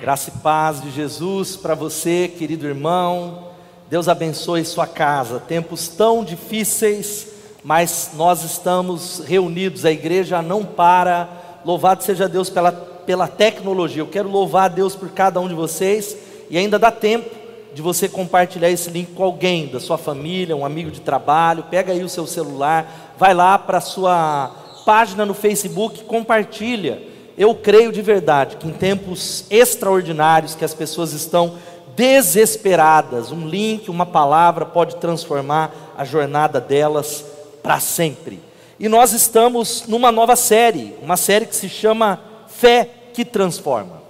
Graça e paz de Jesus para você, querido irmão. Deus abençoe sua casa. Tempos tão difíceis, mas nós estamos reunidos. A igreja não para. Louvado seja Deus pela, pela tecnologia. Eu quero louvar a Deus por cada um de vocês. E ainda dá tempo de você compartilhar esse link com alguém da sua família, um amigo de trabalho. Pega aí o seu celular, vai lá para a sua página no Facebook, compartilha eu creio de verdade que em tempos extraordinários que as pessoas estão desesperadas, um link, uma palavra pode transformar a jornada delas para sempre. E nós estamos numa nova série, uma série que se chama Fé que Transforma.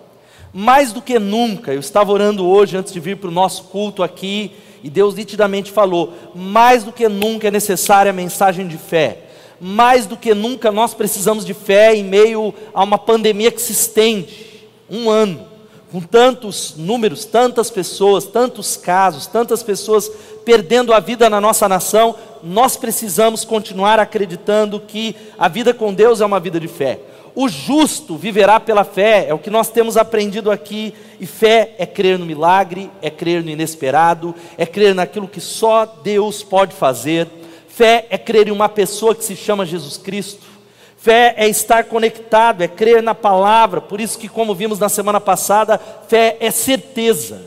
Mais do que nunca, eu estava orando hoje antes de vir para o nosso culto aqui, e Deus nitidamente falou: mais do que nunca é necessária a mensagem de fé mais do que nunca nós precisamos de fé em meio a uma pandemia que se estende um ano, com tantos números, tantas pessoas, tantos casos, tantas pessoas perdendo a vida na nossa nação, nós precisamos continuar acreditando que a vida com Deus é uma vida de fé. O justo viverá pela fé, é o que nós temos aprendido aqui. E fé é crer no milagre, é crer no inesperado, é crer naquilo que só Deus pode fazer. Fé é crer em uma pessoa que se chama Jesus Cristo. Fé é estar conectado, é crer na palavra. Por isso que, como vimos na semana passada, fé é certeza.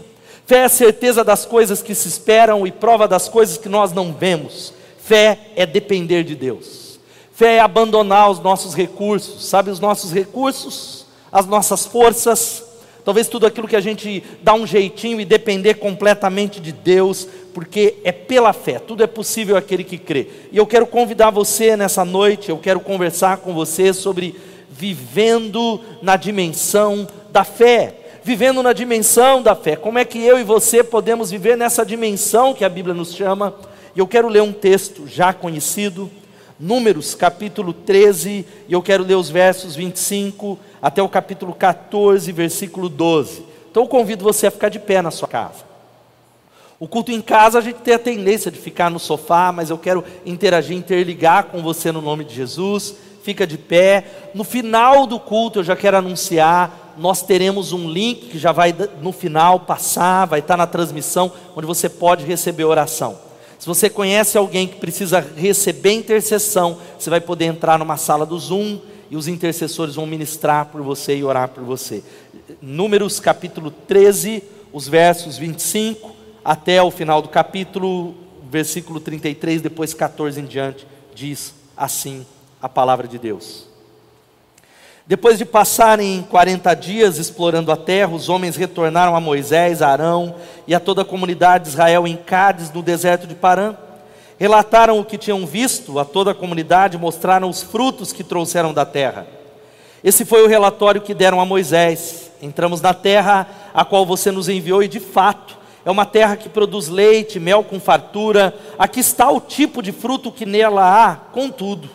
Fé é certeza das coisas que se esperam e prova das coisas que nós não vemos. Fé é depender de Deus. Fé é abandonar os nossos recursos. Sabe os nossos recursos? As nossas forças, talvez tudo aquilo que a gente dá um jeitinho e depender completamente de Deus, porque é pela fé, tudo é possível aquele que crê. E eu quero convidar você nessa noite, eu quero conversar com você sobre vivendo na dimensão da fé. Vivendo na dimensão da fé. Como é que eu e você podemos viver nessa dimensão que a Bíblia nos chama? E eu quero ler um texto já conhecido, Números capítulo 13, e eu quero ler os versos 25 até o capítulo 14, versículo 12. Então eu convido você a ficar de pé na sua casa. O culto em casa a gente tem a tendência de ficar no sofá, mas eu quero interagir, interligar com você no nome de Jesus. Fica de pé. No final do culto eu já quero anunciar, nós teremos um link que já vai no final passar, vai estar na transmissão, onde você pode receber oração. Se você conhece alguém que precisa receber intercessão, você vai poder entrar numa sala do Zoom e os intercessores vão ministrar por você e orar por você. Números capítulo 13, os versos 25 até o final do capítulo, versículo 33, depois 14 em diante, diz assim a palavra de Deus. Depois de passarem 40 dias explorando a terra, os homens retornaram a Moisés, a Arão e a toda a comunidade de Israel em Cádiz, no deserto de Parã. Relataram o que tinham visto a toda a comunidade, mostraram os frutos que trouxeram da terra. Esse foi o relatório que deram a Moisés. Entramos na terra a qual você nos enviou e, de fato, é uma terra que produz leite, mel com fartura. Aqui está o tipo de fruto que nela há, contudo.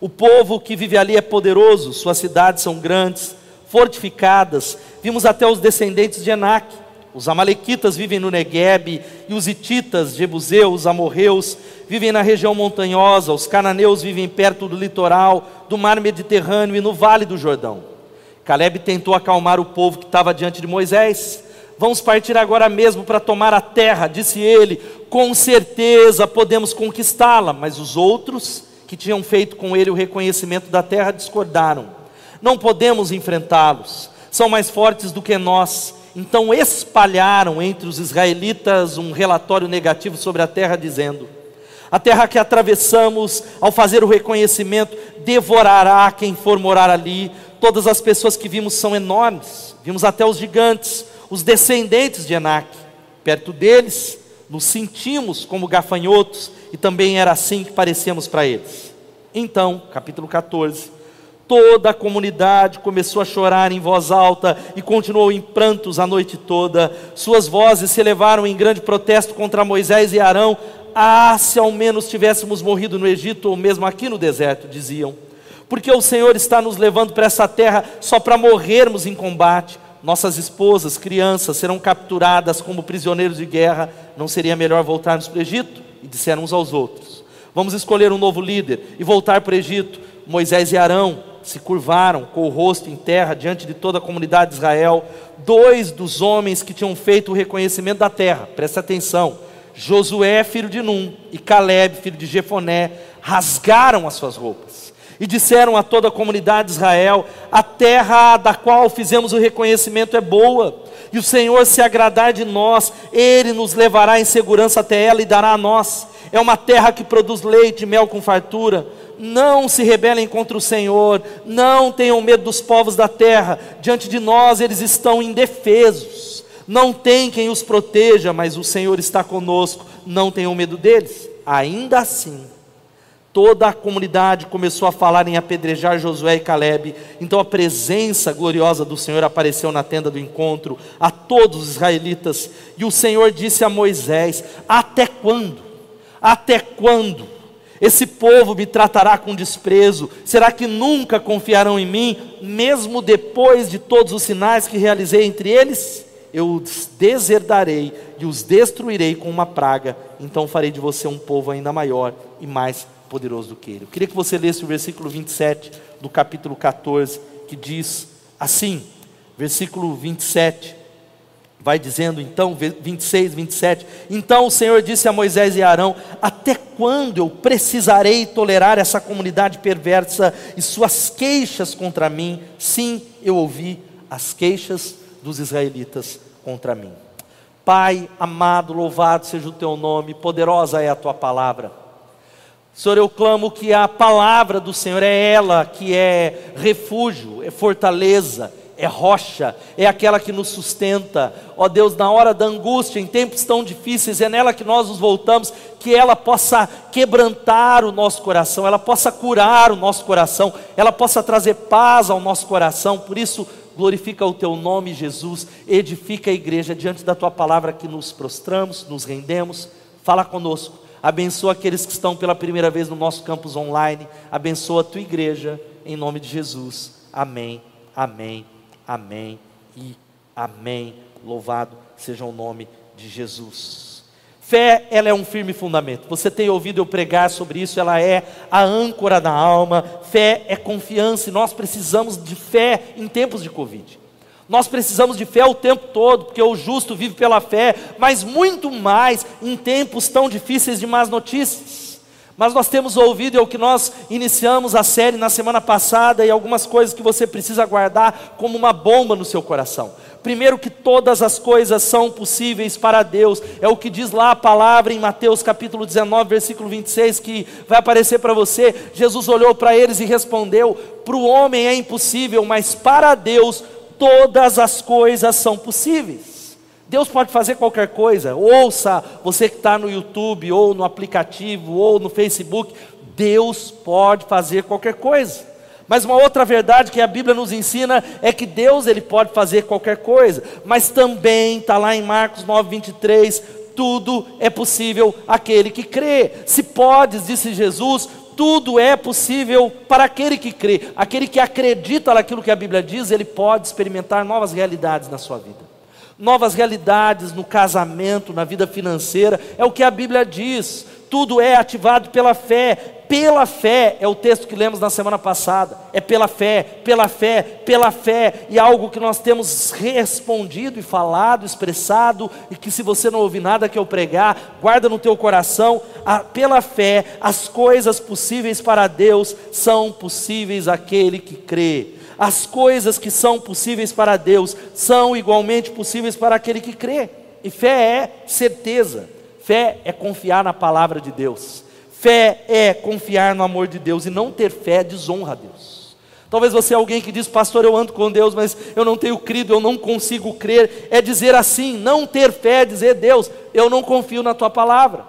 O povo que vive ali é poderoso, suas cidades são grandes, fortificadas. Vimos até os descendentes de Enac. Os amalequitas vivem no Negueb, e os hititas, jebuseus, amorreus, vivem na região montanhosa, os cananeus vivem perto do litoral, do mar Mediterrâneo e no vale do Jordão. Caleb tentou acalmar o povo que estava diante de Moisés, Vamos partir agora mesmo para tomar a terra, disse ele. Com certeza podemos conquistá-la, mas os outros que tinham feito com ele o reconhecimento da terra discordaram. Não podemos enfrentá-los, são mais fortes do que nós. Então espalharam entre os israelitas um relatório negativo sobre a terra, dizendo: A terra que atravessamos, ao fazer o reconhecimento, devorará quem for morar ali. Todas as pessoas que vimos são enormes, vimos até os gigantes os descendentes de Enac. Perto deles, nos sentimos como gafanhotos e também era assim que parecíamos para eles. Então, capítulo 14, toda a comunidade começou a chorar em voz alta e continuou em prantos a noite toda. Suas vozes se elevaram em grande protesto contra Moisés e Arão. Ah, se ao menos tivéssemos morrido no Egito ou mesmo aqui no deserto, diziam. Porque o Senhor está nos levando para essa terra só para morrermos em combate nossas esposas, crianças serão capturadas como prisioneiros de guerra, não seria melhor voltarmos para o Egito? E disseram uns aos outros: Vamos escolher um novo líder e voltar para o Egito. Moisés e Arão se curvaram com o rosto em terra diante de toda a comunidade de Israel. Dois dos homens que tinham feito o reconhecimento da terra, presta atenção, Josué, filho de Num, e Caleb, filho de Jefoné, rasgaram as suas roupas e disseram a toda a comunidade de Israel: A terra da qual fizemos o reconhecimento é boa, e o Senhor se agradar de nós, Ele nos levará em segurança até ela e dará a nós. É uma terra que produz leite e mel com fartura. Não se rebelem contra o Senhor, não tenham medo dos povos da terra, diante de nós eles estão indefesos. Não tem quem os proteja, mas o Senhor está conosco, não tenham medo deles. Ainda assim, Toda a comunidade começou a falar em apedrejar Josué e Caleb. Então a presença gloriosa do Senhor apareceu na tenda do encontro a todos os israelitas. E o Senhor disse a Moisés: Até quando? Até quando? Esse povo me tratará com desprezo. Será que nunca confiarão em mim, mesmo depois de todos os sinais que realizei entre eles? Eu os deserdarei e os destruirei com uma praga. Então farei de você um povo ainda maior e mais poderoso do que ele. Eu queria que você lesse o versículo 27 do capítulo 14, que diz assim, versículo 27, vai dizendo então, 26, 27, então o Senhor disse a Moisés e Arão, até quando eu precisarei tolerar essa comunidade perversa e suas queixas contra mim? Sim, eu ouvi as queixas dos israelitas contra mim. Pai amado, louvado seja o teu nome, poderosa é a tua palavra. Senhor, eu clamo que a palavra do Senhor é ela que é refúgio, é fortaleza, é rocha, é aquela que nos sustenta. Ó Deus, na hora da angústia, em tempos tão difíceis, é nela que nós nos voltamos, que ela possa quebrantar o nosso coração, ela possa curar o nosso coração, ela possa trazer paz ao nosso coração. Por isso, glorifica o teu nome, Jesus, edifica a igreja diante da tua palavra que nos prostramos, nos rendemos. Fala conosco abençoa aqueles que estão pela primeira vez no nosso campus online, abençoa a tua igreja, em nome de Jesus. Amém, amém, amém e amém. Louvado seja o nome de Jesus. Fé, ela é um firme fundamento. Você tem ouvido eu pregar sobre isso, ela é a âncora da alma. Fé é confiança e nós precisamos de fé em tempos de Covid. Nós precisamos de fé o tempo todo, porque o justo vive pela fé, mas muito mais em tempos tão difíceis de más notícias. Mas nós temos ouvido, é o que nós iniciamos a série na semana passada, e algumas coisas que você precisa guardar como uma bomba no seu coração. Primeiro, que todas as coisas são possíveis para Deus, é o que diz lá a palavra em Mateus capítulo 19, versículo 26, que vai aparecer para você. Jesus olhou para eles e respondeu: Para o homem é impossível, mas para Deus todas as coisas são possíveis. Deus pode fazer qualquer coisa. Ouça, você que está no YouTube, ou no aplicativo, ou no Facebook, Deus pode fazer qualquer coisa. Mas uma outra verdade que a Bíblia nos ensina é que Deus ele pode fazer qualquer coisa, mas também está lá em Marcos 9, 23, tudo é possível aquele que crê. Se podes, disse Jesus, tudo é possível para aquele que crê, aquele que acredita naquilo que a Bíblia diz, ele pode experimentar novas realidades na sua vida. Novas realidades no casamento, na vida financeira, é o que a Bíblia diz. Tudo é ativado pela fé, pela fé, é o texto que lemos na semana passada. É pela fé, pela fé, pela fé. E algo que nós temos respondido e falado, expressado, e que se você não ouvir nada que eu pregar, guarda no teu coração. A, pela fé, as coisas possíveis para Deus são possíveis àquele que crê. As coisas que são possíveis para Deus são igualmente possíveis para aquele que crê. E fé é certeza, fé é confiar na palavra de Deus. Fé é confiar no amor de Deus e não ter fé desonra a Deus. Talvez você é alguém que diz, pastor, eu ando com Deus, mas eu não tenho crido, eu não consigo crer. É dizer assim, não ter fé, é dizer, Deus, eu não confio na tua palavra.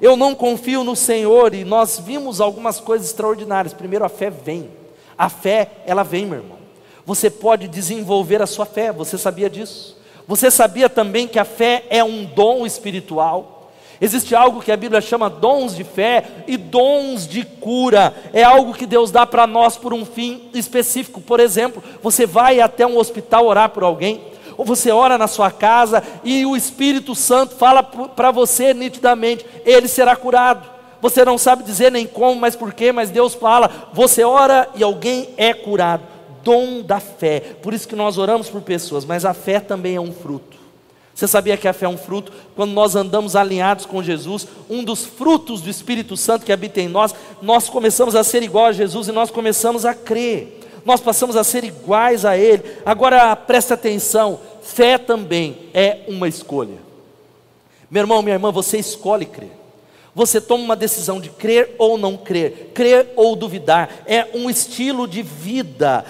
Eu não confio no Senhor e nós vimos algumas coisas extraordinárias. Primeiro, a fé vem. A fé, ela vem, meu irmão. Você pode desenvolver a sua fé, você sabia disso? Você sabia também que a fé é um dom espiritual? Existe algo que a Bíblia chama dons de fé e dons de cura. É algo que Deus dá para nós por um fim específico. Por exemplo, você vai até um hospital orar por alguém, ou você ora na sua casa e o Espírito Santo fala para você nitidamente: ele será curado. você não sabe dizer nem como, mas por quê, mas Deus fala. Você ora e alguém é curado. Dom da fé. Por isso que nós oramos por pessoas, mas a fé também é um fruto. Você sabia que a fé é um fruto? Quando nós andamos alinhados com Jesus, um dos frutos do Espírito Santo que habita em nós, nós começamos a ser igual a Jesus e nós começamos a crer. Nós passamos a ser iguais a Ele. Agora preste atenção: fé também é uma escolha. Meu irmão, minha irmã, você escolhe crer. Você toma uma decisão de crer ou não crer, crer ou duvidar. É um estilo de vida.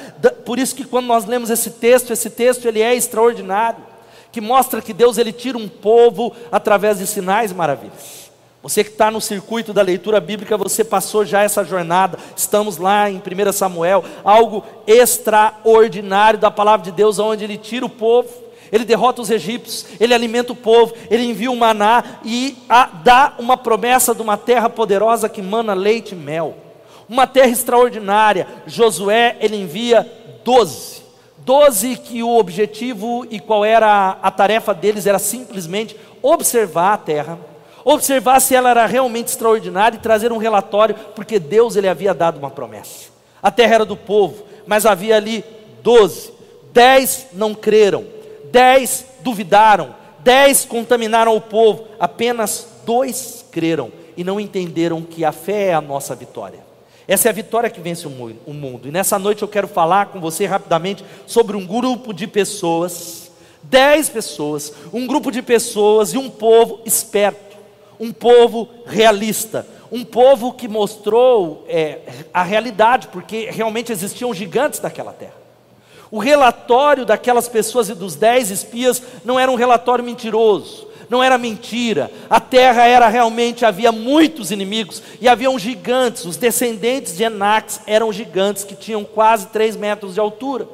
Por isso que quando nós lemos esse texto, esse texto ele é extraordinário que mostra que Deus ele tira um povo através de sinais e maravilhas. Você que está no circuito da leitura bíblica, você passou já essa jornada. Estamos lá em 1 Samuel, algo extraordinário da palavra de Deus, onde ele tira o povo, ele derrota os egípcios, ele alimenta o povo, ele envia o maná e a, dá uma promessa de uma terra poderosa que mana leite e mel. Uma terra extraordinária. Josué, ele envia doze Doze que o objetivo e qual era a tarefa deles era simplesmente observar a terra, observar se ela era realmente extraordinária e trazer um relatório, porque Deus ele havia dado uma promessa. A terra era do povo, mas havia ali doze. Dez não creram, dez duvidaram, dez contaminaram o povo, apenas dois creram e não entenderam que a fé é a nossa vitória. Essa é a vitória que vence o mundo. E nessa noite eu quero falar com você rapidamente sobre um grupo de pessoas, dez pessoas, um grupo de pessoas e um povo esperto, um povo realista, um povo que mostrou é, a realidade, porque realmente existiam gigantes daquela terra. O relatório daquelas pessoas e dos dez espias não era um relatório mentiroso, não era mentira. A terra era realmente, havia muitos inimigos e haviam gigantes. Os descendentes de Enax eram gigantes que tinham quase 3 metros de altura.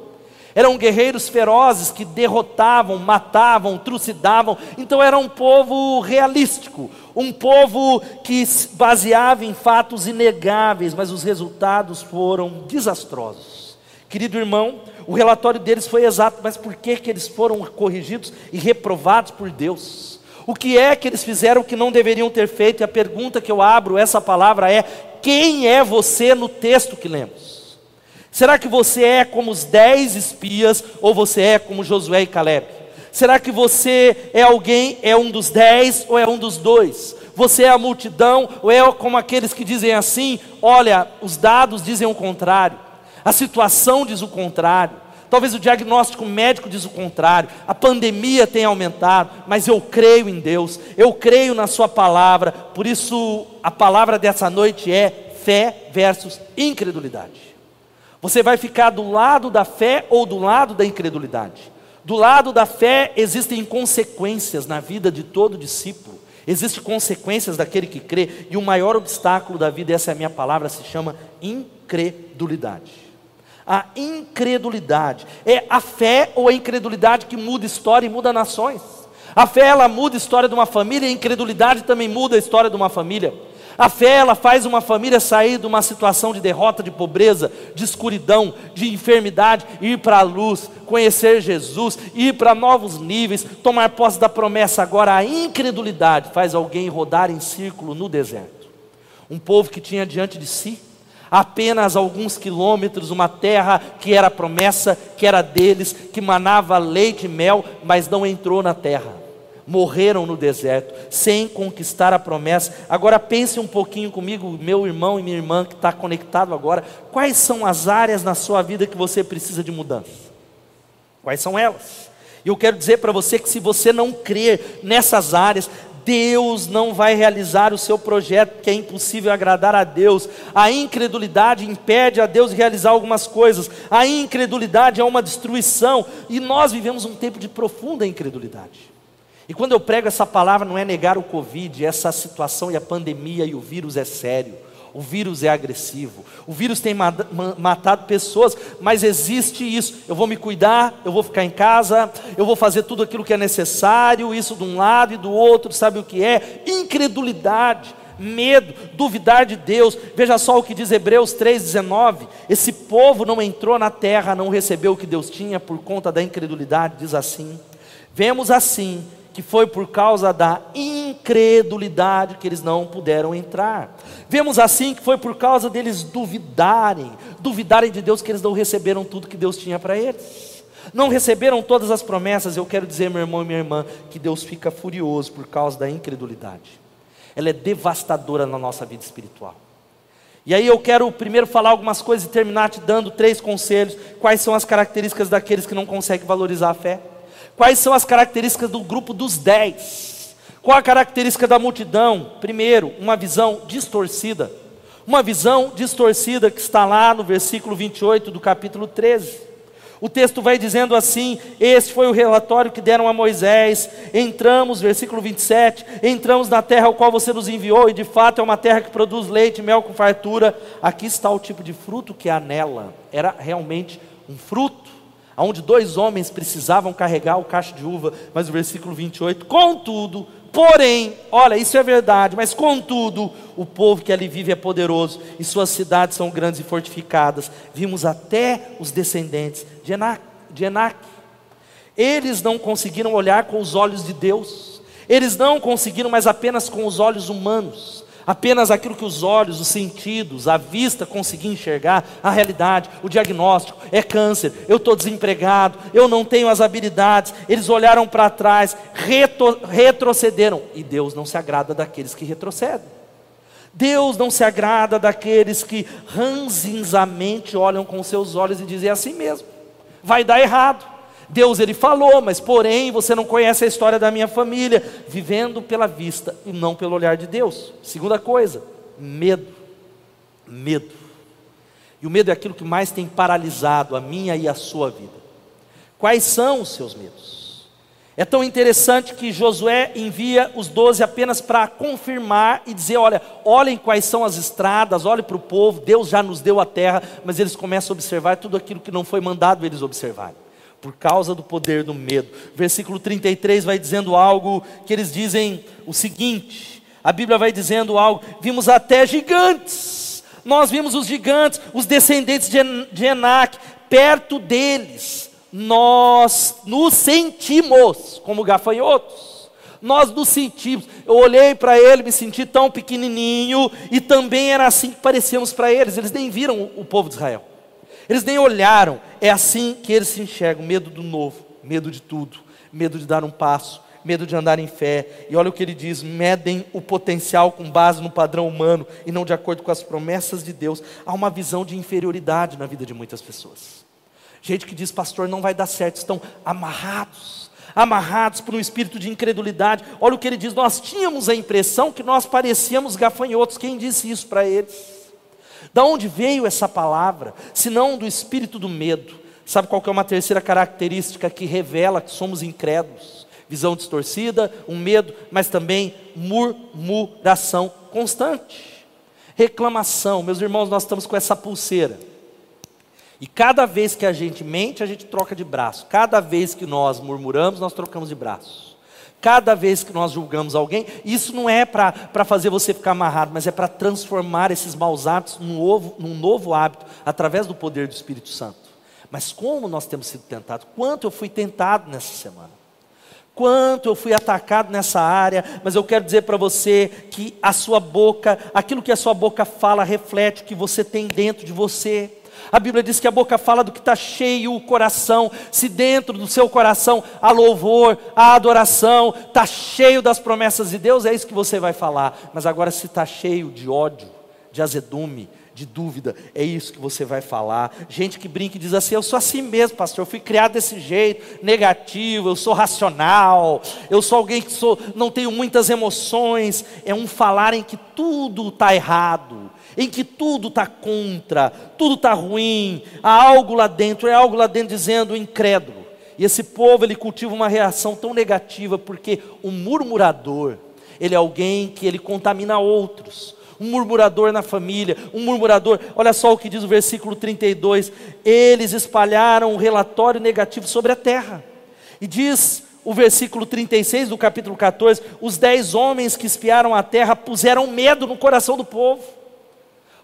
Eram guerreiros ferozes que derrotavam, matavam, trucidavam. Então era um povo realístico, um povo que se baseava em fatos inegáveis, mas os resultados foram desastrosos. Querido irmão, o relatório deles foi exato, mas por que, que eles foram corrigidos e reprovados por Deus? O que é que eles fizeram que não deveriam ter feito? E a pergunta que eu abro essa palavra é: quem é você no texto que lemos? Será que você é como os dez espias ou você é como Josué e Caleb? Será que você é alguém, é um dos dez ou é um dos dois? Você é a multidão ou é como aqueles que dizem assim: olha, os dados dizem o contrário, a situação diz o contrário. Talvez o diagnóstico médico diz o contrário, a pandemia tem aumentado, mas eu creio em Deus, eu creio na Sua palavra, por isso a palavra dessa noite é fé versus incredulidade. Você vai ficar do lado da fé ou do lado da incredulidade? Do lado da fé existem consequências na vida de todo discípulo, existem consequências daquele que crê, e o maior obstáculo da vida, essa é a minha palavra, se chama incredulidade a incredulidade. É a fé ou a incredulidade que muda história e muda nações. A fé ela muda a história de uma família, a incredulidade também muda a história de uma família. A fé ela faz uma família sair de uma situação de derrota, de pobreza, de escuridão, de enfermidade, ir para a luz, conhecer Jesus, ir para novos níveis, tomar posse da promessa. Agora a incredulidade faz alguém rodar em círculo no deserto. Um povo que tinha diante de si apenas alguns quilômetros, uma terra que era promessa, que era deles, que manava leite e mel, mas não entrou na terra. Morreram no deserto, sem conquistar a promessa. Agora pense um pouquinho comigo, meu irmão e minha irmã que está conectado agora. Quais são as áreas na sua vida que você precisa de mudança? Quais são elas? E eu quero dizer para você que se você não crer nessas áreas, Deus não vai realizar o seu projeto, porque é impossível agradar a Deus. A incredulidade impede a Deus de realizar algumas coisas. A incredulidade é uma destruição, e nós vivemos um tempo de profunda incredulidade. E quando eu prego essa palavra, não é negar o Covid, essa situação e a pandemia e o vírus é sério. O vírus é agressivo, o vírus tem matado pessoas, mas existe isso. Eu vou me cuidar, eu vou ficar em casa, eu vou fazer tudo aquilo que é necessário, isso de um lado e do outro, sabe o que é? Incredulidade, medo, duvidar de Deus. Veja só o que diz Hebreus 3,19: esse povo não entrou na terra, não recebeu o que Deus tinha por conta da incredulidade, diz assim. Vemos assim que foi por causa da incredulidade que eles não puderam entrar. Vemos assim que foi por causa deles duvidarem, duvidarem de Deus que eles não receberam tudo que Deus tinha para eles. Não receberam todas as promessas, eu quero dizer, meu irmão e minha irmã, que Deus fica furioso por causa da incredulidade. Ela é devastadora na nossa vida espiritual. E aí eu quero primeiro falar algumas coisas e terminar te dando três conselhos. Quais são as características daqueles que não conseguem valorizar a fé? Quais são as características do grupo dos dez? Qual a característica da multidão? Primeiro, uma visão distorcida. Uma visão distorcida que está lá no versículo 28 do capítulo 13. O texto vai dizendo assim: Esse foi o relatório que deram a Moisés. Entramos, versículo 27, entramos na terra ao qual você nos enviou, e de fato é uma terra que produz leite mel com fartura. Aqui está o tipo de fruto que há nela. Era realmente um fruto, onde dois homens precisavam carregar o cacho de uva, mas o versículo 28, contudo, Porém, olha, isso é verdade, mas contudo, o povo que ali vive é poderoso e suas cidades são grandes e fortificadas. Vimos até os descendentes de Enac. De Enac. Eles não conseguiram olhar com os olhos de Deus, eles não conseguiram, mas apenas com os olhos humanos apenas aquilo que os olhos, os sentidos, a vista conseguiam enxergar, a realidade, o diagnóstico é câncer, eu estou desempregado, eu não tenho as habilidades. Eles olharam para trás, retro, retrocederam, e Deus não se agrada daqueles que retrocedem. Deus não se agrada daqueles que ranzinzamente olham com seus olhos e dizem é assim mesmo, vai dar errado. Deus ele falou, mas porém você não conhece a história da minha família, vivendo pela vista e não pelo olhar de Deus. Segunda coisa, medo. Medo. E o medo é aquilo que mais tem paralisado a minha e a sua vida. Quais são os seus medos? É tão interessante que Josué envia os doze apenas para confirmar e dizer: olha, olhem quais são as estradas, olhem para o povo, Deus já nos deu a terra, mas eles começam a observar tudo aquilo que não foi mandado eles observarem por causa do poder do medo. Versículo 33 vai dizendo algo que eles dizem o seguinte: a Bíblia vai dizendo algo, vimos até gigantes, nós vimos os gigantes, os descendentes de Enac, perto deles, nós nos sentimos como gafanhotos. Nós nos sentimos. Eu olhei para ele, me senti tão pequenininho, e também era assim que parecíamos para eles. Eles nem viram o povo de Israel. Eles nem olharam. É assim que eles se enxergam: medo do novo, medo de tudo, medo de dar um passo, medo de andar em fé. E olha o que ele diz: medem o potencial com base no padrão humano e não de acordo com as promessas de Deus. Há uma visão de inferioridade na vida de muitas pessoas. Gente que diz, pastor, não vai dar certo, estão amarrados, amarrados por um espírito de incredulidade. Olha o que ele diz: nós tínhamos a impressão que nós parecíamos gafanhotos. Quem disse isso para eles? Da onde veio essa palavra? Se não do espírito do medo. Sabe qual é uma terceira característica que revela que somos incrédulos? Visão distorcida, um medo, mas também murmuração constante. Reclamação. Meus irmãos, nós estamos com essa pulseira. E cada vez que a gente mente, a gente troca de braço. Cada vez que nós murmuramos, nós trocamos de braço. Cada vez que nós julgamos alguém, isso não é para fazer você ficar amarrado, mas é para transformar esses maus hábitos num novo, num novo hábito, através do poder do Espírito Santo. Mas como nós temos sido tentados? Quanto eu fui tentado nessa semana? Quanto eu fui atacado nessa área, mas eu quero dizer para você que a sua boca, aquilo que a sua boca fala, reflete o que você tem dentro de você. A Bíblia diz que a boca fala do que está cheio o coração. Se dentro do seu coração há louvor, há adoração, está cheio das promessas de Deus, é isso que você vai falar. Mas agora, se está cheio de ódio, de azedume, de dúvida, é isso que você vai falar. Gente que brinca e diz assim: Eu sou assim mesmo, pastor, eu fui criado desse jeito, negativo, eu sou racional, eu sou alguém que sou, não tenho muitas emoções. É um falar em que tudo está errado, em que tudo está contra, tudo está ruim, há algo lá dentro, é algo lá dentro dizendo incrédulo. E esse povo ele cultiva uma reação tão negativa porque o murmurador, ele é alguém que ele contamina outros. Um murmurador na família, um murmurador, olha só o que diz o versículo 32: eles espalharam um relatório negativo sobre a terra. E diz o versículo 36 do capítulo 14: os dez homens que espiaram a terra puseram medo no coração do povo.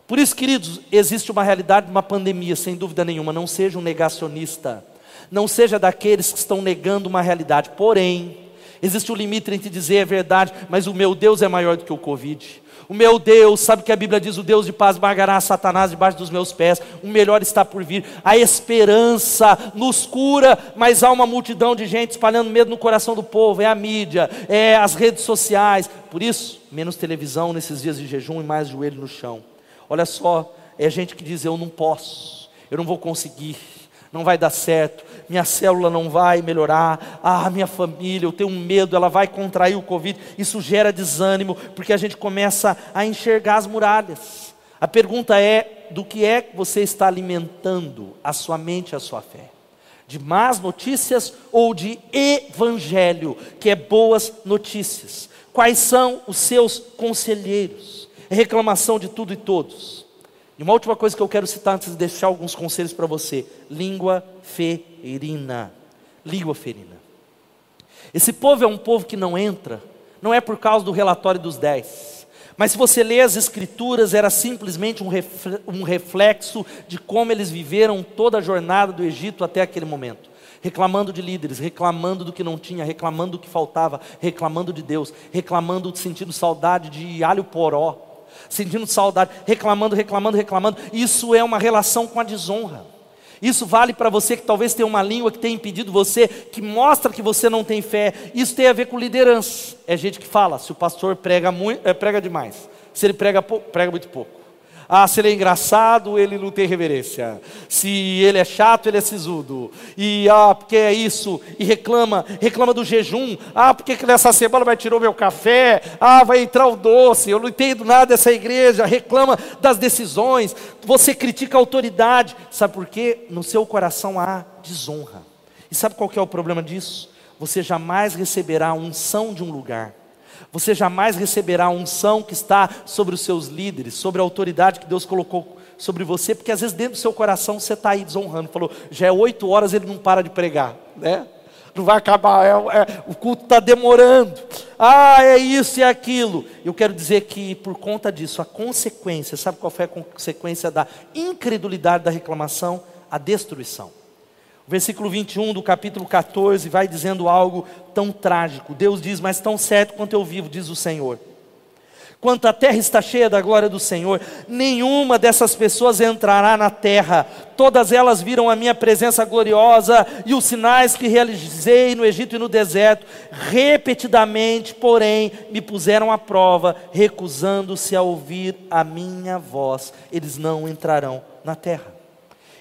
Por isso, queridos, existe uma realidade de uma pandemia, sem dúvida nenhuma. Não seja um negacionista, não seja daqueles que estão negando uma realidade. Porém, Existe um limite entre dizer é verdade, mas o meu Deus é maior do que o Covid. O meu Deus, sabe que a Bíblia diz: o Deus de paz margará Satanás debaixo dos meus pés. O melhor está por vir. A esperança nos cura, mas há uma multidão de gente espalhando medo no coração do povo. É a mídia, é as redes sociais. Por isso, menos televisão nesses dias de jejum e mais joelho no chão. Olha só, é gente que diz: eu não posso, eu não vou conseguir não vai dar certo, minha célula não vai melhorar, ah, minha família, eu tenho medo, ela vai contrair o Covid. Isso gera desânimo, porque a gente começa a enxergar as muralhas. A pergunta é: do que é que você está alimentando a sua mente, a sua fé? De más notícias ou de evangelho, que é boas notícias? Quais são os seus conselheiros? Reclamação de tudo e todos. E uma última coisa que eu quero citar antes de deixar alguns conselhos para você: língua ferina. Língua ferina. Esse povo é um povo que não entra, não é por causa do relatório dos dez. Mas se você lê as escrituras, era simplesmente um reflexo de como eles viveram toda a jornada do Egito até aquele momento. Reclamando de líderes, reclamando do que não tinha, reclamando do que faltava, reclamando de Deus, reclamando, sentindo saudade de alho poró, sentindo saudade, reclamando, reclamando, reclamando. Isso é uma relação com a desonra. Isso vale para você que talvez tenha uma língua que tenha impedido você, que mostra que você não tem fé. Isso tem a ver com liderança. É gente que fala, se o pastor prega muito, é, prega demais. Se ele prega pouco, prega muito pouco. Ah, se ele é engraçado, ele não tem reverência. Se ele é chato, ele é sisudo. E ah, porque é isso. E reclama, reclama do jejum. Ah, porque que nessa semana vai tirar o meu café? Ah, vai entrar o doce. Eu não entendo nada dessa igreja. Reclama das decisões. Você critica a autoridade. Sabe por quê? No seu coração há desonra. E sabe qual é o problema disso? Você jamais receberá a unção de um lugar você jamais receberá a unção que está sobre os seus líderes, sobre a autoridade que Deus colocou sobre você, porque às vezes dentro do seu coração você está aí desonrando. Falou, já é oito horas, ele não para de pregar, né? Não vai acabar, é, é, o culto está demorando. Ah, é isso e é aquilo. Eu quero dizer que por conta disso, a consequência, sabe qual foi a consequência da incredulidade da reclamação? A destruição. O versículo 21 do capítulo 14 vai dizendo algo tão trágico. Deus diz: Mas tão certo quanto eu vivo, diz o Senhor. Quanto a terra está cheia da glória do Senhor, nenhuma dessas pessoas entrará na terra. Todas elas viram a minha presença gloriosa e os sinais que realizei no Egito e no deserto. Repetidamente, porém, me puseram à prova, recusando-se a ouvir a minha voz. Eles não entrarão na terra.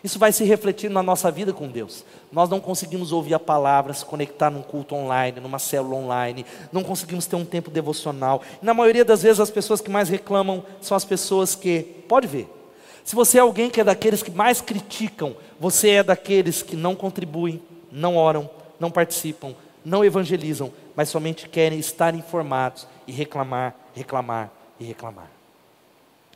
Isso vai se refletir na nossa vida com Deus. Nós não conseguimos ouvir a palavra, se conectar num culto online, numa célula online, não conseguimos ter um tempo devocional. E na maioria das vezes, as pessoas que mais reclamam são as pessoas que, pode ver, se você é alguém que é daqueles que mais criticam, você é daqueles que não contribuem, não oram, não participam, não evangelizam, mas somente querem estar informados e reclamar, reclamar e reclamar.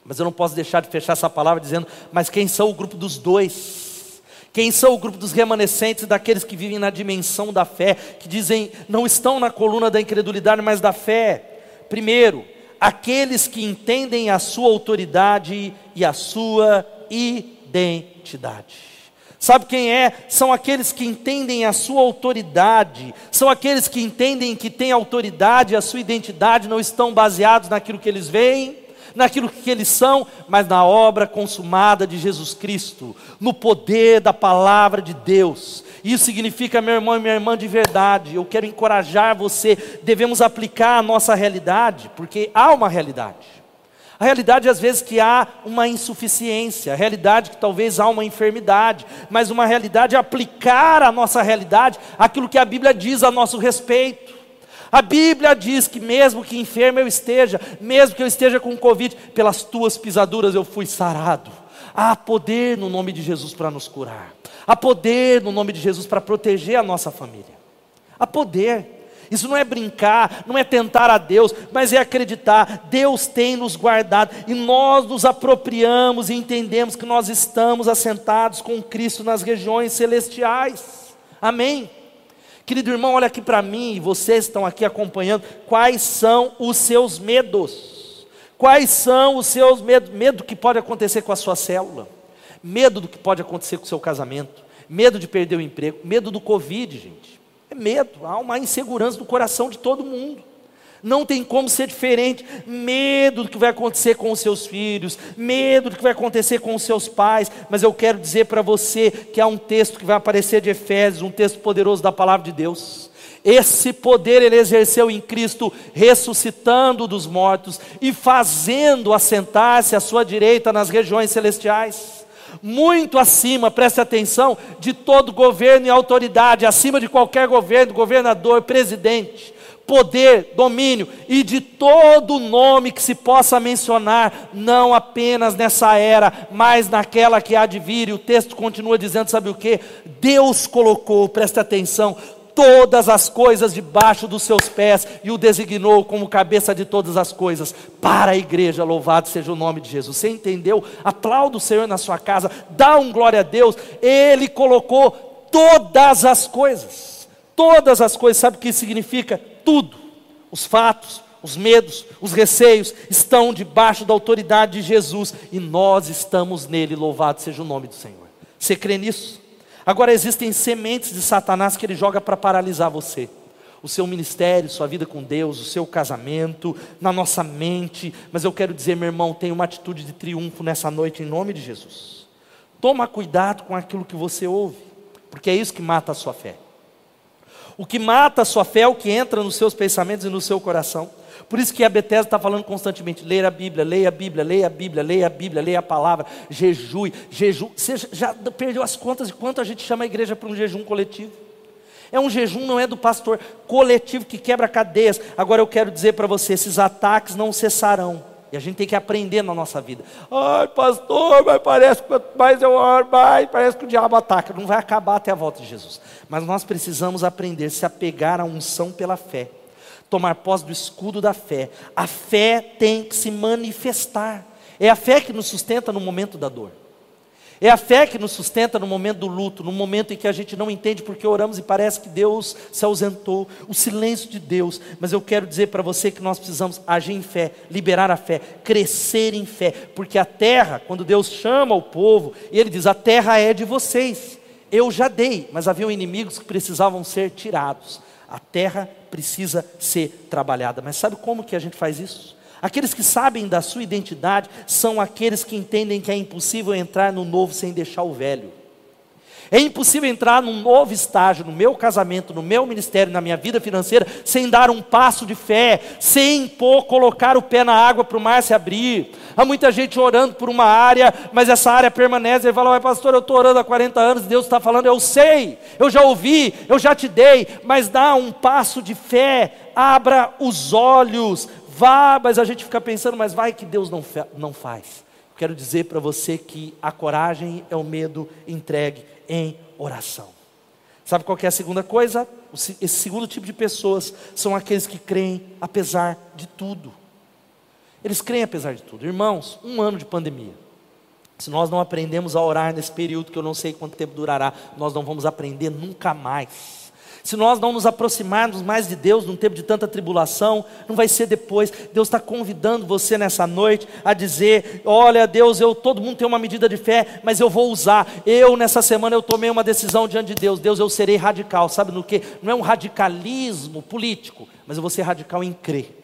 Mas eu não posso deixar de fechar essa palavra dizendo: mas quem são o grupo dos dois? Quem são o grupo dos remanescentes, daqueles que vivem na dimensão da fé, que dizem, não estão na coluna da incredulidade, mas da fé? Primeiro, aqueles que entendem a sua autoridade e a sua identidade. Sabe quem é? São aqueles que entendem a sua autoridade, são aqueles que entendem que têm autoridade a sua identidade não estão baseados naquilo que eles veem, naquilo que eles são, mas na obra consumada de Jesus Cristo, no poder da palavra de Deus. Isso significa, meu irmão e minha irmã, de verdade. Eu quero encorajar você. Devemos aplicar a nossa realidade, porque há uma realidade. A realidade às vezes que há uma insuficiência, a realidade que talvez há uma enfermidade, mas uma realidade é aplicar a nossa realidade aquilo que a Bíblia diz a nosso respeito. A Bíblia diz que mesmo que enfermo eu esteja, mesmo que eu esteja com Covid, pelas tuas pisaduras eu fui sarado. Há poder no nome de Jesus para nos curar. Há poder no nome de Jesus para proteger a nossa família. Há poder. Isso não é brincar, não é tentar a Deus, mas é acreditar. Deus tem nos guardado e nós nos apropriamos e entendemos que nós estamos assentados com Cristo nas regiões celestiais. Amém. Querido irmão, olha aqui para mim, e vocês estão aqui acompanhando, quais são os seus medos? Quais são os seus medos? Medo do que pode acontecer com a sua célula, medo do que pode acontecer com o seu casamento, medo de perder o emprego, medo do Covid, gente. É medo, há uma insegurança no coração de todo mundo. Não tem como ser diferente. Medo do que vai acontecer com os seus filhos, medo do que vai acontecer com os seus pais. Mas eu quero dizer para você que há um texto que vai aparecer de Efésios, um texto poderoso da palavra de Deus. Esse poder ele exerceu em Cristo, ressuscitando dos mortos e fazendo assentar-se à sua direita nas regiões celestiais. Muito acima, preste atenção, de todo governo e autoridade, acima de qualquer governo, governador, presidente poder, domínio e de todo nome que se possa mencionar, não apenas nessa era, mas naquela que há de vir. E o texto continua dizendo: sabe o que? Deus colocou, preste atenção, todas as coisas debaixo dos seus pés e o designou como cabeça de todas as coisas para a igreja. Louvado seja o nome de Jesus. Você entendeu? Aplauda o Senhor na sua casa, dá um glória a Deus. Ele colocou todas as coisas. Todas as coisas, sabe o que significa? Tudo, os fatos, os medos, os receios, estão debaixo da autoridade de Jesus e nós estamos nele, louvado seja o nome do Senhor. Você crê nisso? Agora existem sementes de Satanás que ele joga para paralisar você. O seu ministério, sua vida com Deus, o seu casamento, na nossa mente. Mas eu quero dizer, meu irmão, tenha uma atitude de triunfo nessa noite em nome de Jesus. Toma cuidado com aquilo que você ouve, porque é isso que mata a sua fé. O que mata a sua fé é o que entra nos seus pensamentos e no seu coração. Por isso que a Bethesda está falando constantemente: leia a Bíblia, leia a Bíblia, leia a Bíblia, leia a Bíblia, leia a palavra, jejue, jejum. Você já perdeu as contas de quanto a gente chama a igreja para um jejum coletivo? É um jejum, não é do pastor coletivo que quebra cadeias. Agora eu quero dizer para você: esses ataques não cessarão. E a gente tem que aprender na nossa vida. Ai, pastor, mas parece que mais eu oro, parece que o diabo ataca. Não vai acabar até a volta de Jesus. Mas nós precisamos aprender a se apegar à unção pela fé. Tomar posse do escudo da fé. A fé tem que se manifestar. É a fé que nos sustenta no momento da dor. É a fé que nos sustenta no momento do luto, no momento em que a gente não entende porque oramos e parece que Deus se ausentou, o silêncio de Deus. Mas eu quero dizer para você que nós precisamos agir em fé, liberar a fé, crescer em fé, porque a terra, quando Deus chama o povo, Ele diz: A terra é de vocês, eu já dei, mas haviam inimigos que precisavam ser tirados. A terra precisa ser trabalhada. Mas sabe como que a gente faz isso? Aqueles que sabem da sua identidade são aqueles que entendem que é impossível entrar no novo sem deixar o velho. É impossível entrar num novo estágio, no meu casamento, no meu ministério, na minha vida financeira, sem dar um passo de fé, sem pôr, colocar o pé na água para o mar se abrir. Há muita gente orando por uma área, mas essa área permanece. Ele fala, mas pastor, eu estou orando há 40 anos, Deus está falando, eu sei, eu já ouvi, eu já te dei, mas dá um passo de fé, abra os olhos, Vá, mas a gente fica pensando, mas vai que Deus não, não faz. Quero dizer para você que a coragem é o medo entregue em oração. Sabe qual é a segunda coisa? Esse segundo tipo de pessoas são aqueles que creem apesar de tudo. Eles creem apesar de tudo. Irmãos, um ano de pandemia. Se nós não aprendemos a orar nesse período, que eu não sei quanto tempo durará, nós não vamos aprender nunca mais se nós não nos aproximarmos mais de Deus num tempo de tanta tribulação, não vai ser depois. Deus está convidando você nessa noite a dizer: Olha, Deus, eu todo mundo tem uma medida de fé, mas eu vou usar. Eu nessa semana eu tomei uma decisão diante de Deus. Deus, eu serei radical. Sabe no que? Não é um radicalismo político, mas eu vou ser radical em crer.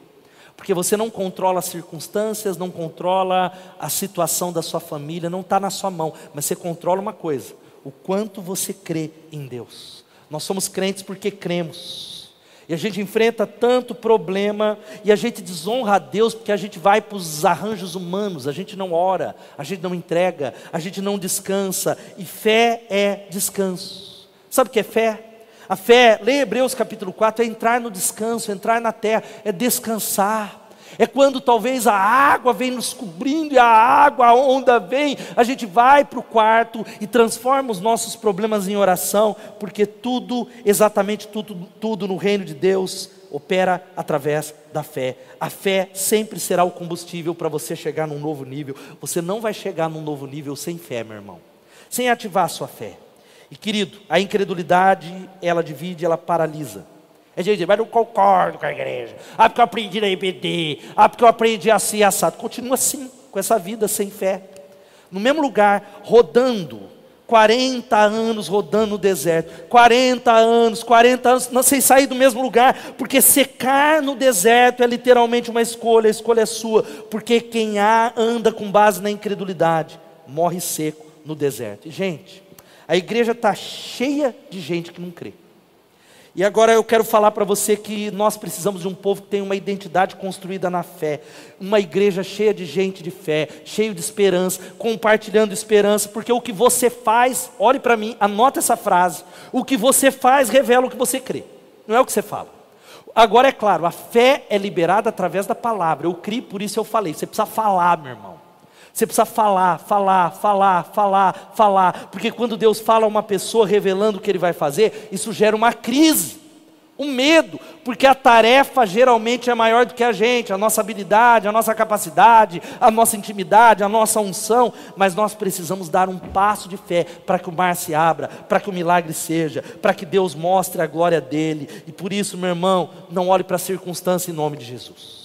Porque você não controla as circunstâncias, não controla a situação da sua família, não está na sua mão, mas você controla uma coisa: o quanto você crê em Deus. Nós somos crentes porque cremos. E a gente enfrenta tanto problema e a gente desonra a Deus porque a gente vai para os arranjos humanos, a gente não ora, a gente não entrega, a gente não descansa. E fé é descanso. Sabe o que é fé? A fé, leia Hebreus capítulo 4, é entrar no descanso, entrar na terra, é descansar. É quando talvez a água vem nos cobrindo e a água, a onda vem, a gente vai para o quarto e transforma os nossos problemas em oração, porque tudo, exatamente tudo, tudo no reino de Deus opera através da fé. A fé sempre será o combustível para você chegar num novo nível. Você não vai chegar num novo nível sem fé, meu irmão, sem ativar a sua fé. E querido, a incredulidade, ela divide, ela paralisa. É gente mas não concordo com a igreja. Ah, porque eu aprendi na IBD. Ah, porque eu aprendi assim, assado. Continua assim, com essa vida sem fé. No mesmo lugar, rodando, 40 anos rodando no deserto, 40 anos, 40 anos, não sem sair do mesmo lugar, porque secar no deserto é literalmente uma escolha, a escolha é sua, porque quem há anda com base na incredulidade, morre seco no deserto. Gente, a igreja está cheia de gente que não crê. E agora eu quero falar para você que nós precisamos de um povo que tem uma identidade construída na fé, uma igreja cheia de gente de fé, cheio de esperança, compartilhando esperança, porque o que você faz, olhe para mim, anota essa frase: o que você faz revela o que você crê, não é o que você fala. Agora é claro, a fé é liberada através da palavra. Eu criei, por isso eu falei. Você precisa falar, meu irmão. Você precisa falar, falar, falar, falar, falar, porque quando Deus fala a uma pessoa revelando o que ele vai fazer, isso gera uma crise, um medo, porque a tarefa geralmente é maior do que a gente, a nossa habilidade, a nossa capacidade, a nossa intimidade, a nossa unção, mas nós precisamos dar um passo de fé para que o mar se abra, para que o milagre seja, para que Deus mostre a glória dele, e por isso, meu irmão, não olhe para a circunstância em nome de Jesus.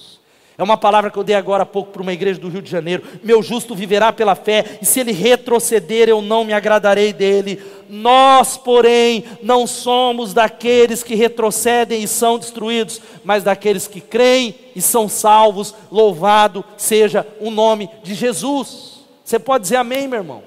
É uma palavra que eu dei agora há pouco para uma igreja do Rio de Janeiro. Meu justo viverá pela fé, e se ele retroceder, eu não me agradarei dele. Nós, porém, não somos daqueles que retrocedem e são destruídos, mas daqueles que creem e são salvos. Louvado seja o nome de Jesus. Você pode dizer amém, meu irmão?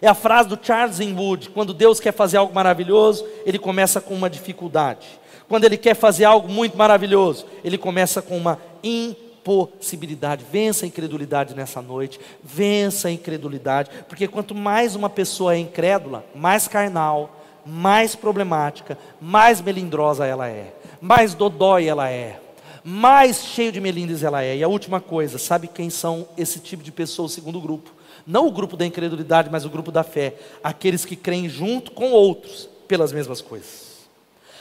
É a frase do Charles Inwood: quando Deus quer fazer algo maravilhoso, ele começa com uma dificuldade. Quando ele quer fazer algo muito maravilhoso, ele começa com uma impossibilidade. Vença a incredulidade nessa noite. Vença a incredulidade, porque quanto mais uma pessoa é incrédula, mais carnal, mais problemática, mais melindrosa ela é, mais dodói ela é, mais cheio de melindres ela é. E a última coisa, sabe quem são esse tipo de pessoas, o segundo grupo? Não o grupo da incredulidade, mas o grupo da fé. Aqueles que creem junto com outros pelas mesmas coisas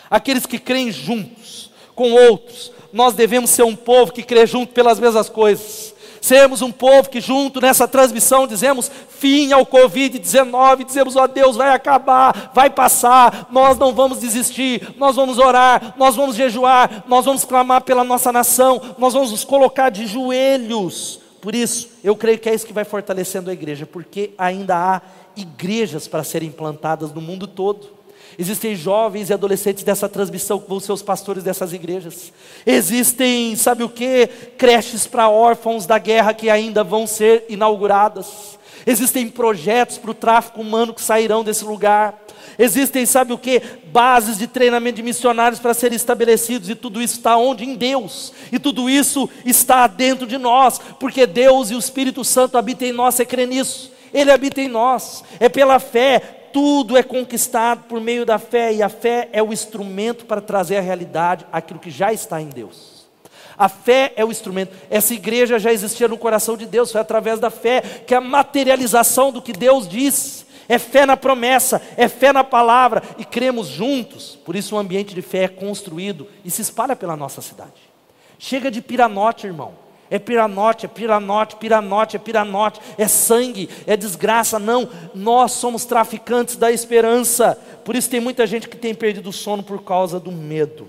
aqueles que creem juntos com outros. Nós devemos ser um povo que crê junto pelas mesmas coisas. Sermos um povo que junto nessa transmissão dizemos fim ao Covid-19, dizemos, ó oh, Deus, vai acabar, vai passar, nós não vamos desistir, nós vamos orar, nós vamos jejuar, nós vamos clamar pela nossa nação, nós vamos nos colocar de joelhos. Por isso, eu creio que é isso que vai fortalecendo a igreja, porque ainda há igrejas para serem implantadas no mundo todo. Existem jovens e adolescentes dessa transmissão que vão ser os pastores dessas igrejas. Existem, sabe o que? Creches para órfãos da guerra que ainda vão ser inauguradas. Existem projetos para o tráfico humano que sairão desse lugar. Existem, sabe o que? Bases de treinamento de missionários para serem estabelecidos, e tudo isso está onde? Em Deus. E tudo isso está dentro de nós, porque Deus e o Espírito Santo habitam em nós, você crê nisso? Ele habita em nós, é pela fé, tudo é conquistado por meio da fé, e a fé é o instrumento para trazer à realidade aquilo que já está em Deus. A fé é o instrumento. Essa igreja já existia no coração de Deus, foi através da fé que a materialização do que Deus disse. É fé na promessa, é fé na palavra e cremos juntos. Por isso o ambiente de fé é construído e se espalha pela nossa cidade. Chega de piranote, irmão. É piranote, é piranote, piranote, é piranote, é sangue, é desgraça. Não, nós somos traficantes da esperança. Por isso tem muita gente que tem perdido o sono por causa do medo.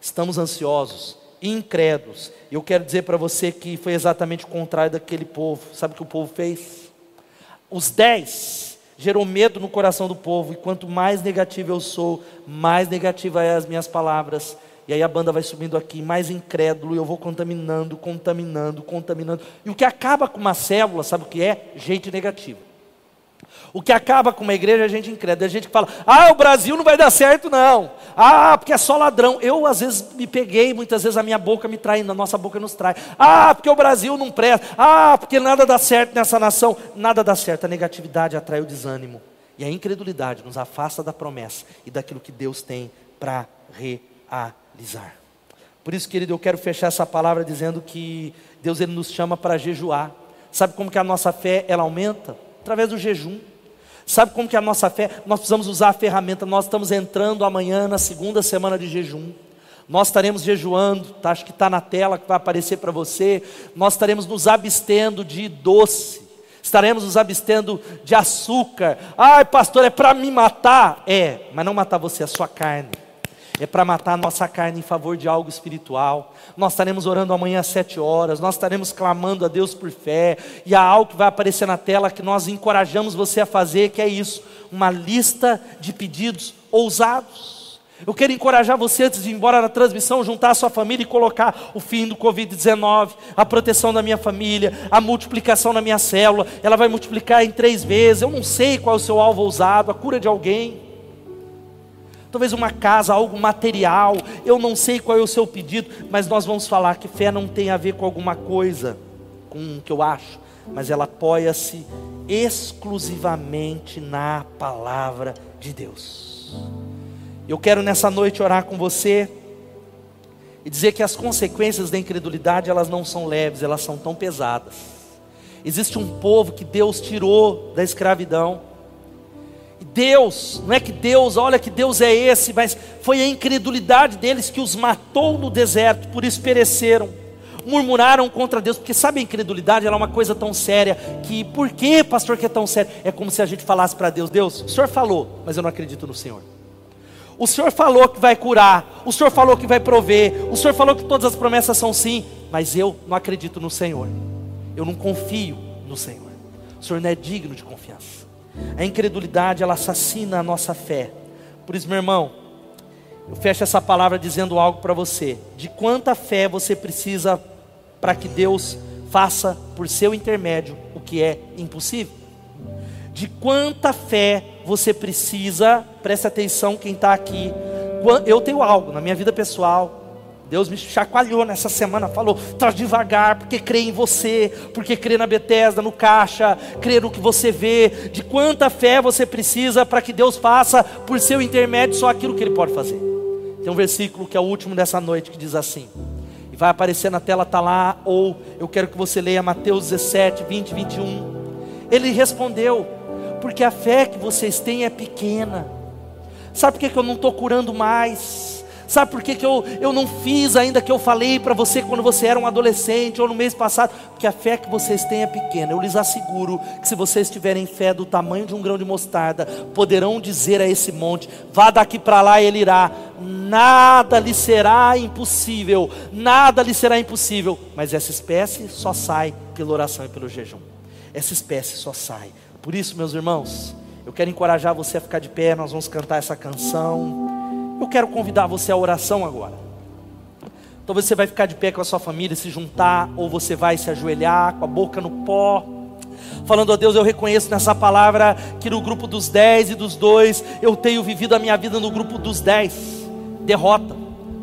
Estamos ansiosos, incrédulos. Eu quero dizer para você que foi exatamente o contrário daquele povo. Sabe o que o povo fez? Os dez gerou medo no coração do povo, e quanto mais negativo eu sou, mais negativa é as minhas palavras, e aí a banda vai subindo aqui, mais incrédulo, e eu vou contaminando, contaminando, contaminando. E o que acaba com uma célula, sabe o que é? Gente negativa. O que acaba com uma igreja é gente incrédula. É gente que fala, ah, o Brasil não vai dar certo, não. Ah, porque é só ladrão. Eu, às vezes, me peguei, muitas vezes a minha boca me trai, a nossa boca nos trai. Ah, porque o Brasil não presta. Ah, porque nada dá certo nessa nação. Nada dá certo. A negatividade atrai o desânimo. E a incredulidade nos afasta da promessa e daquilo que Deus tem para realizar Por isso, querido, eu quero fechar essa palavra dizendo que Deus ele nos chama para jejuar. Sabe como que a nossa fé ela aumenta? Através do jejum. Sabe como que a nossa fé, nós precisamos usar a ferramenta, nós estamos entrando amanhã na segunda semana de jejum. Nós estaremos jejuando, tá? acho que está na tela que vai aparecer para você. Nós estaremos nos abstendo de doce, estaremos nos abstendo de açúcar. Ai, pastor, é para me matar? É, mas não matar você, a sua carne é para matar nossa carne em favor de algo espiritual. Nós estaremos orando amanhã às sete horas, nós estaremos clamando a Deus por fé, e há algo que vai aparecer na tela que nós encorajamos você a fazer, que é isso: uma lista de pedidos ousados. Eu quero encorajar você antes de ir embora na transmissão, juntar a sua família e colocar o fim do Covid-19, a proteção da minha família, a multiplicação na minha célula. Ela vai multiplicar em três vezes. Eu não sei qual é o seu alvo ousado, a cura de alguém. Talvez uma casa, algo material. Eu não sei qual é o seu pedido, mas nós vamos falar que fé não tem a ver com alguma coisa, com o que eu acho, mas ela apoia-se exclusivamente na palavra de Deus. Eu quero nessa noite orar com você e dizer que as consequências da incredulidade elas não são leves, elas são tão pesadas. Existe um povo que Deus tirou da escravidão. Deus, não é que Deus, olha que Deus é esse, mas foi a incredulidade deles que os matou no deserto, por isso pereceram. Murmuraram contra Deus, porque sabe a incredulidade, ela é uma coisa tão séria que, por que, pastor, que é tão sério? É como se a gente falasse para Deus: Deus, o senhor falou, mas eu não acredito no Senhor. O Senhor falou que vai curar, o Senhor falou que vai prover, o Senhor falou que todas as promessas são sim, mas eu não acredito no Senhor. Eu não confio no Senhor. O Senhor não é digno de confiança. A incredulidade ela assassina a nossa fé. Por isso, meu irmão, eu fecho essa palavra dizendo algo para você. De quanta fé você precisa para que Deus faça por seu intermédio o que é impossível? De quanta fé você precisa, preste atenção quem está aqui. Eu tenho algo na minha vida pessoal. Deus me chacoalhou nessa semana, falou: traz devagar, porque crê em você, porque crê na Bethesda, no caixa, crê no que você vê. De quanta fé você precisa para que Deus faça por seu intermédio só aquilo que Ele pode fazer. Tem um versículo que é o último dessa noite que diz assim, e vai aparecer na tela, está lá, ou eu quero que você leia Mateus 17, 20, 21. Ele respondeu: porque a fé que vocês têm é pequena. Sabe por que, que eu não estou curando mais? Sabe por que, que eu, eu não fiz ainda que eu falei para você quando você era um adolescente ou no mês passado? Porque a fé que vocês têm é pequena. Eu lhes asseguro que se vocês tiverem fé do tamanho de um grão de mostarda, poderão dizer a esse monte: vá daqui para lá e ele irá. Nada lhe será impossível, nada lhe será impossível. Mas essa espécie só sai pela oração e pelo jejum. Essa espécie só sai por isso, meus irmãos, eu quero encorajar você a ficar de pé, nós vamos cantar essa canção. Eu quero convidar você à oração agora. Talvez você vai ficar de pé com a sua família, se juntar, ou você vai se ajoelhar com a boca no pó, falando a Deus, eu reconheço nessa palavra que no grupo dos dez e dos dois, eu tenho vivido a minha vida no grupo dos dez. Derrota,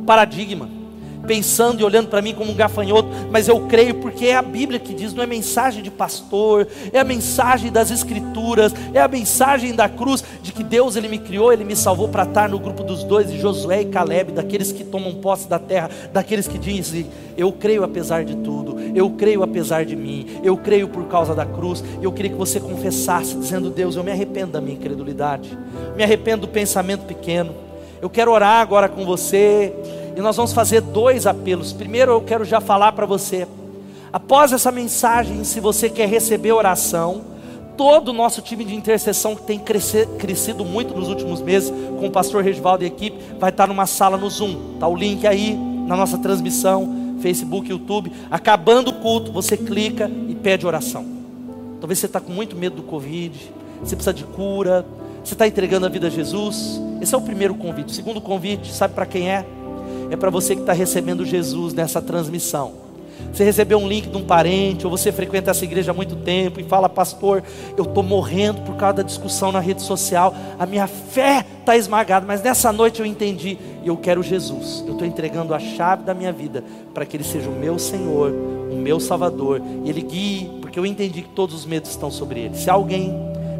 paradigma pensando e olhando para mim como um gafanhoto, mas eu creio porque é a Bíblia que diz, não é mensagem de pastor, é a mensagem das Escrituras, é a mensagem da cruz, de que Deus ele me criou, ele me salvou para estar no grupo dos dois, de Josué e Caleb, daqueles que tomam posse da terra, daqueles que dizem, eu creio apesar de tudo, eu creio apesar de mim, eu creio por causa da cruz, eu queria que você confessasse, dizendo, Deus, eu me arrependo da minha incredulidade, me arrependo do pensamento pequeno, eu quero orar agora com você, nós vamos fazer dois apelos. Primeiro, eu quero já falar para você. Após essa mensagem, se você quer receber oração, todo o nosso time de intercessão que tem crescer, crescido muito nos últimos meses, com o pastor Regivaldo e equipe, vai estar numa sala no Zoom. Tá o link aí na nossa transmissão, Facebook, YouTube. Acabando o culto, você clica e pede oração. Talvez você está com muito medo do Covid, você precisa de cura, você está entregando a vida a Jesus. Esse é o primeiro convite. O segundo convite, sabe para quem é? É para você que está recebendo Jesus nessa transmissão. Você recebeu um link de um parente, ou você frequenta essa igreja há muito tempo e fala, pastor, eu estou morrendo por causa da discussão na rede social, a minha fé está esmagada, mas nessa noite eu entendi e eu quero Jesus. Eu estou entregando a chave da minha vida para que Ele seja o meu Senhor, o meu Salvador, e Ele guie, porque eu entendi que todos os medos estão sobre Ele. Se alguém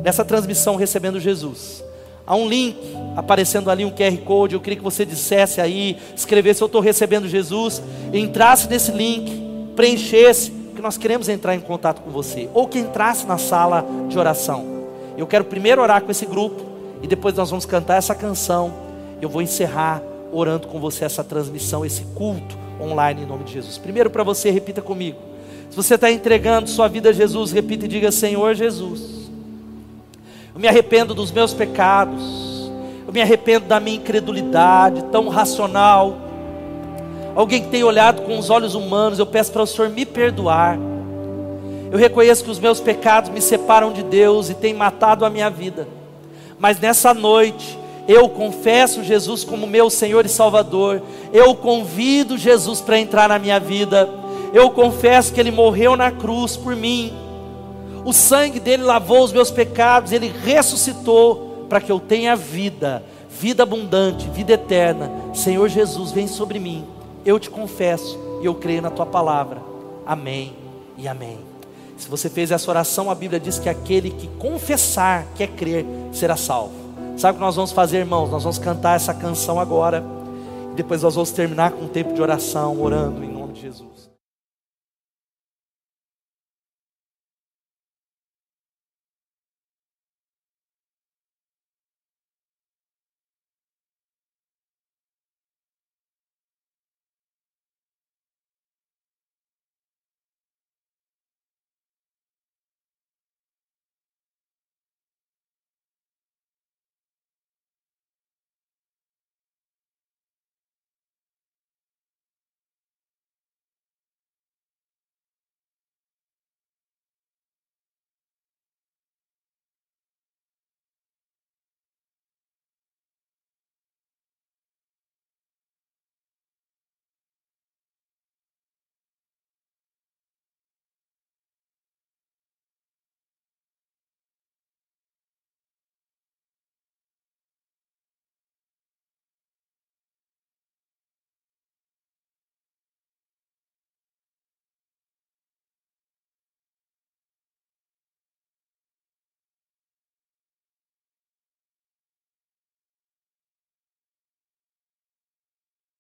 nessa transmissão recebendo Jesus, Há um link aparecendo ali, um QR Code. Eu queria que você dissesse aí, escrevesse: Eu estou recebendo Jesus. Entrasse nesse link, preenchesse, que nós queremos entrar em contato com você. Ou que entrasse na sala de oração. Eu quero primeiro orar com esse grupo e depois nós vamos cantar essa canção. Eu vou encerrar orando com você essa transmissão, esse culto online em nome de Jesus. Primeiro para você, repita comigo. Se você está entregando sua vida a Jesus, repita e diga: Senhor Jesus. Eu me arrependo dos meus pecados. Eu me arrependo da minha incredulidade tão racional. Alguém que tem olhado com os olhos humanos, eu peço para o Senhor me perdoar. Eu reconheço que os meus pecados me separam de Deus e têm matado a minha vida. Mas nessa noite, eu confesso Jesus como meu Senhor e Salvador. Eu convido Jesus para entrar na minha vida. Eu confesso que Ele morreu na cruz por mim. O sangue dele lavou os meus pecados. Ele ressuscitou para que eu tenha vida, vida abundante, vida eterna. Senhor Jesus, vem sobre mim. Eu te confesso e eu creio na tua palavra. Amém e amém. Se você fez essa oração, a Bíblia diz que aquele que confessar, quer crer, será salvo. Sabe o que nós vamos fazer, irmãos? Nós vamos cantar essa canção agora. E depois nós vamos terminar com um tempo de oração, orando em nome de Jesus.